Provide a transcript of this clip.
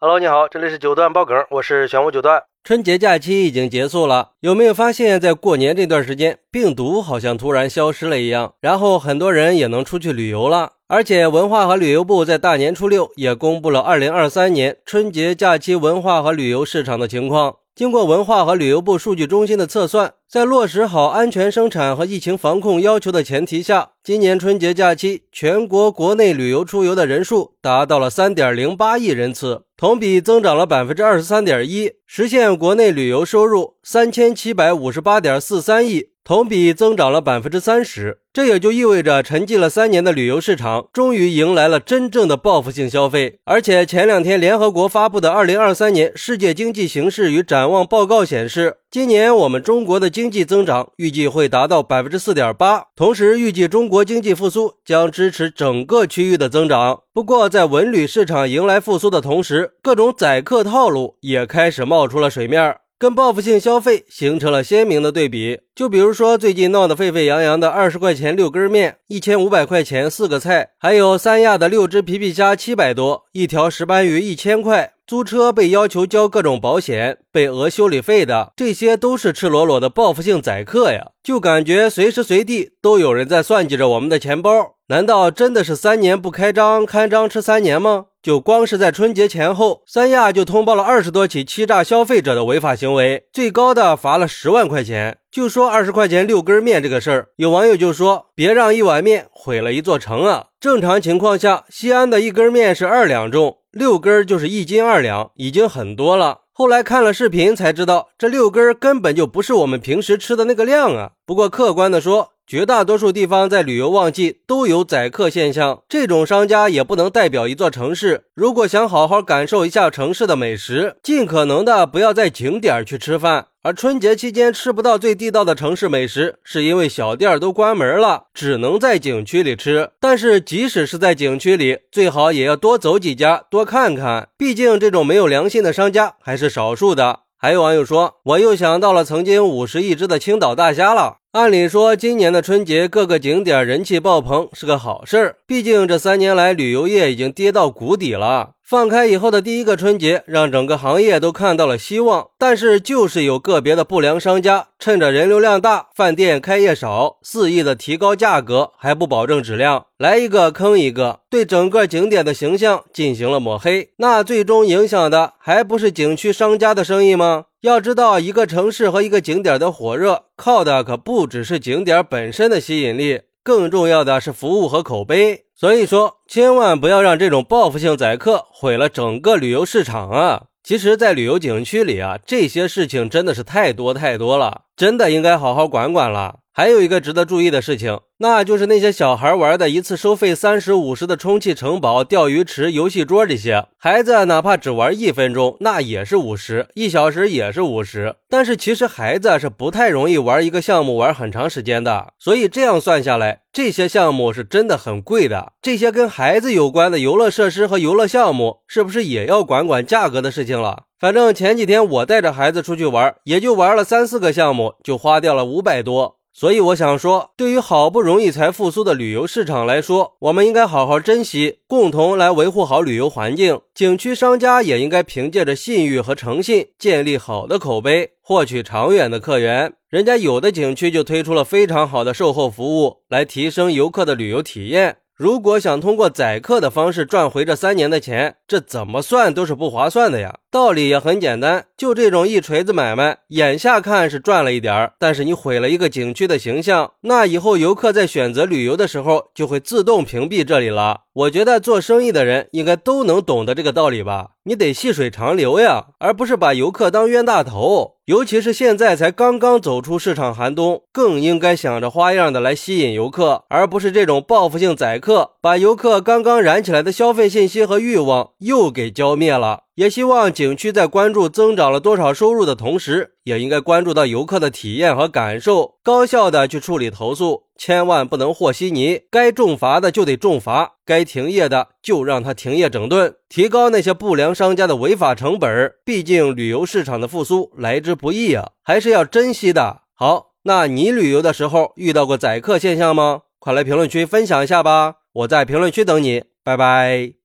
Hello，你好，这里是九段爆梗，我是玄武九段。春节假期已经结束了，有没有发现，在过年这段时间，病毒好像突然消失了一样，然后很多人也能出去旅游了。而且，文化和旅游部在大年初六也公布了二零二三年春节假期文化和旅游市场的情况。经过文化和旅游部数据中心的测算，在落实好安全生产和疫情防控要求的前提下，今年春节假期全国国内旅游出游的人数达到了三点零八亿人次，同比增长了百分之二十三点一，实现国内旅游收入三千七百五十八点四三亿。同比增长了百分之三十，这也就意味着沉寂了三年的旅游市场终于迎来了真正的报复性消费。而且前两天联合国发布的《二零二三年世界经济形势与展望报告》显示，今年我们中国的经济增长预计会达到百分之四点八，同时预计中国经济复苏将支持整个区域的增长。不过，在文旅市场迎来复苏的同时，各种宰客套路也开始冒出了水面。跟报复性消费形成了鲜明的对比。就比如说最近闹得沸沸扬扬的二十块钱六根面，一千五百块钱四个菜，还有三亚的六只皮皮虾七百多，一条石斑鱼一千块，租车被要求交各种保险，被讹修理费的，这些都是赤裸裸的报复性宰客呀！就感觉随时随地都有人在算计着我们的钱包。难道真的是三年不开张，开张吃三年吗？就光是在春节前后，三亚就通报了二十多起欺诈消费者的违法行为，最高的罚了十万块钱。就说二十块钱六根面这个事儿，有网友就说：“别让一碗面毁了一座城啊！”正常情况下，西安的一根面是二两重，六根就是一斤二两，已经很多了。后来看了视频才知道，这六根根本就不是我们平时吃的那个量啊。不过客观的说，绝大多数地方在旅游旺季都有宰客现象，这种商家也不能代表一座城市。如果想好好感受一下城市的美食，尽可能的不要在景点去吃饭。而春节期间吃不到最地道的城市美食，是因为小店都关门了，只能在景区里吃。但是即使是在景区里，最好也要多走几家，多看看，毕竟这种没有良心的商家还是少数的。还有网友说，我又想到了曾经五十一只的青岛大虾了。按理说，今年的春节各个景点人气爆棚是个好事儿，毕竟这三年来旅游业已经跌到谷底了。放开以后的第一个春节，让整个行业都看到了希望。但是，就是有个别的不良商家，趁着人流量大、饭店开业少，肆意的提高价格，还不保证质量，来一个坑一个，对整个景点的形象进行了抹黑。那最终影响的还不是景区商家的生意吗？要知道，一个城市和一个景点的火热，靠的可不只是景点本身的吸引力，更重要的是服务和口碑。所以说，千万不要让这种报复性宰客毁了整个旅游市场啊！其实，在旅游景区里啊，这些事情真的是太多太多了，真的应该好好管管了。还有一个值得注意的事情。那就是那些小孩玩的一次收费三十五十的充气城堡、钓鱼池、游戏桌这些，孩子哪怕只玩一分钟，那也是五十，一小时也是五十。但是其实孩子是不太容易玩一个项目玩很长时间的，所以这样算下来，这些项目是真的很贵的。这些跟孩子有关的游乐设施和游乐项目，是不是也要管管价格的事情了？反正前几天我带着孩子出去玩，也就玩了三四个项目，就花掉了五百多。所以我想说，对于好不容易才复苏的旅游市场来说，我们应该好好珍惜，共同来维护好旅游环境。景区商家也应该凭借着信誉和诚信，建立好的口碑，获取长远的客源。人家有的景区就推出了非常好的售后服务，来提升游客的旅游体验。如果想通过宰客的方式赚回这三年的钱，这怎么算都是不划算的呀。道理也很简单，就这种一锤子买卖，眼下看是赚了一点儿，但是你毁了一个景区的形象，那以后游客在选择旅游的时候就会自动屏蔽这里了。我觉得做生意的人应该都能懂得这个道理吧？你得细水长流呀，而不是把游客当冤大头。尤其是现在才刚刚走出市场寒冬，更应该想着花样的来吸引游客，而不是这种报复性宰客，把游客刚刚燃起来的消费信息和欲望又给浇灭了。也希望景区在关注增长了多少收入的同时，也应该关注到游客的体验和感受，高效的去处理投诉，千万不能和稀泥。该重罚的就得重罚，该停业的就让他停业整顿，提高那些不良商家的违法成本。毕竟旅游市场的复苏来之不易啊，还是要珍惜的。好，那你旅游的时候遇到过宰客现象吗？快来评论区分享一下吧，我在评论区等你，拜拜。